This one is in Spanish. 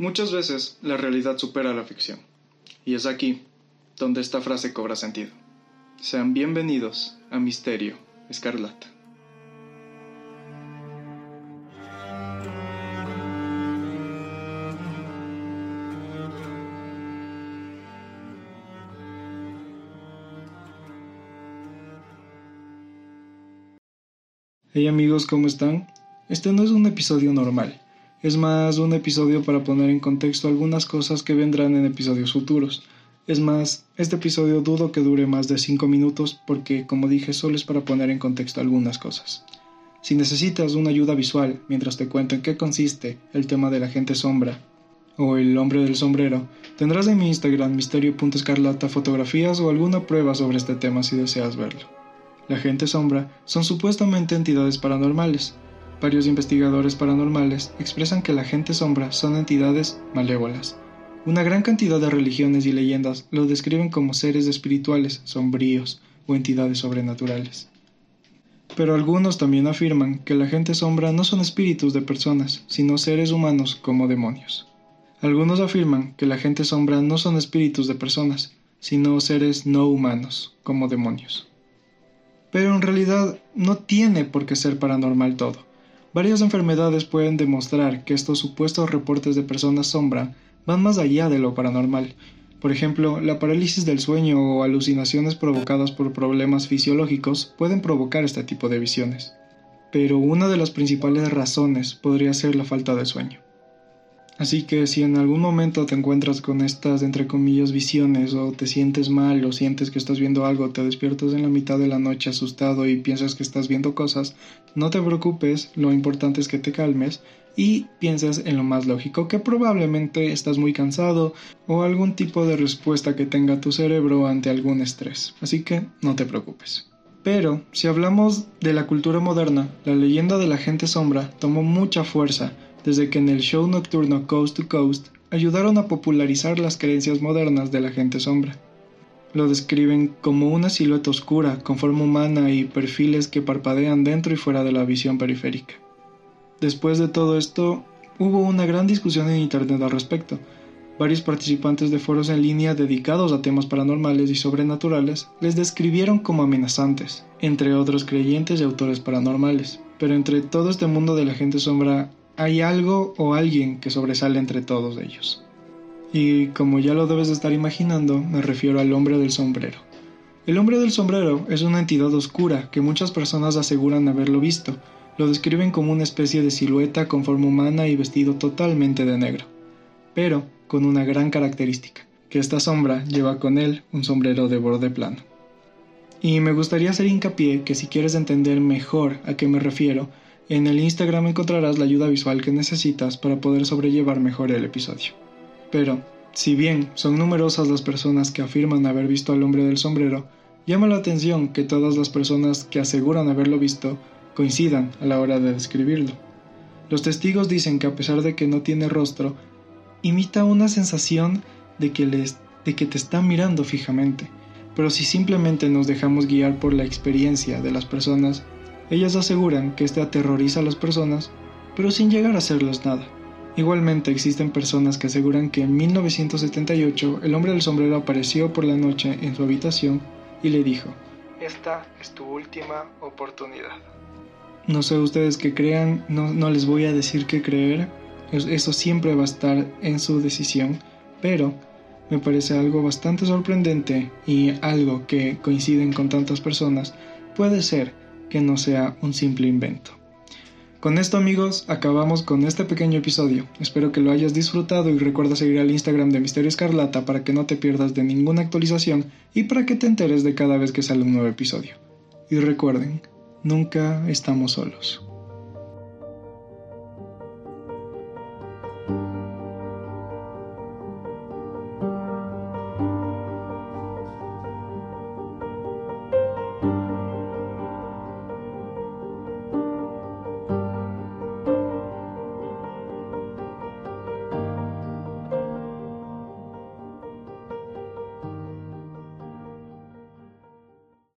Muchas veces la realidad supera la ficción. Y es aquí donde esta frase cobra sentido. Sean bienvenidos a Misterio Escarlata. Hey amigos, ¿cómo están? Este no es un episodio normal es más un episodio para poner en contexto algunas cosas que vendrán en episodios futuros. Es más, este episodio dudo que dure más de 5 minutos porque, como dije, solo es para poner en contexto algunas cosas. Si necesitas una ayuda visual mientras te cuento en qué consiste el tema de la gente sombra o el hombre del sombrero, tendrás en mi Instagram misterio.escarlata fotografías o alguna prueba sobre este tema si deseas verlo. La gente sombra son supuestamente entidades paranormales, Varios investigadores paranormales expresan que la gente sombra son entidades malévolas. Una gran cantidad de religiones y leyendas lo describen como seres espirituales, sombríos o entidades sobrenaturales. Pero algunos también afirman que la gente sombra no son espíritus de personas, sino seres humanos como demonios. Algunos afirman que la gente sombra no son espíritus de personas, sino seres no humanos, como demonios. Pero en realidad no tiene por qué ser paranormal todo. Varias enfermedades pueden demostrar que estos supuestos reportes de personas sombra van más allá de lo paranormal. Por ejemplo, la parálisis del sueño o alucinaciones provocadas por problemas fisiológicos pueden provocar este tipo de visiones. Pero una de las principales razones podría ser la falta de sueño. Así que si en algún momento te encuentras con estas, entre comillas, visiones o te sientes mal o sientes que estás viendo algo, te despiertas en la mitad de la noche asustado y piensas que estás viendo cosas, no te preocupes, lo importante es que te calmes y pienses en lo más lógico, que probablemente estás muy cansado o algún tipo de respuesta que tenga tu cerebro ante algún estrés. Así que no te preocupes. Pero, si hablamos de la cultura moderna, la leyenda de la gente sombra tomó mucha fuerza desde que en el show nocturno Coast to Coast ayudaron a popularizar las creencias modernas de la gente sombra. Lo describen como una silueta oscura, con forma humana y perfiles que parpadean dentro y fuera de la visión periférica. Después de todo esto, hubo una gran discusión en Internet al respecto. Varios participantes de foros en línea dedicados a temas paranormales y sobrenaturales les describieron como amenazantes, entre otros creyentes y autores paranormales. Pero entre todo este mundo de la gente sombra hay algo o alguien que sobresale entre todos ellos. Y como ya lo debes de estar imaginando, me refiero al hombre del sombrero. El hombre del sombrero es una entidad oscura que muchas personas aseguran haberlo visto. Lo describen como una especie de silueta con forma humana y vestido totalmente de negro. Pero con una gran característica, que esta sombra lleva con él un sombrero de borde plano. Y me gustaría hacer hincapié que si quieres entender mejor a qué me refiero, en el Instagram encontrarás la ayuda visual que necesitas para poder sobrellevar mejor el episodio. Pero, si bien son numerosas las personas que afirman haber visto al hombre del sombrero, llama la atención que todas las personas que aseguran haberlo visto coincidan a la hora de describirlo. Los testigos dicen que a pesar de que no tiene rostro, imita una sensación de que, les, de que te está mirando fijamente. Pero si simplemente nos dejamos guiar por la experiencia de las personas, ellas aseguran que este aterroriza a las personas, pero sin llegar a hacerles nada. Igualmente existen personas que aseguran que en 1978 el hombre del sombrero apareció por la noche en su habitación y le dijo, Esta es tu última oportunidad. No sé ustedes qué crean, no, no les voy a decir qué creer, eso siempre va a estar en su decisión, pero me parece algo bastante sorprendente y algo que coinciden con tantas personas puede ser que no sea un simple invento. Con esto amigos, acabamos con este pequeño episodio. Espero que lo hayas disfrutado y recuerda seguir al Instagram de Misterio Escarlata para que no te pierdas de ninguna actualización y para que te enteres de cada vez que sale un nuevo episodio. Y recuerden, nunca estamos solos.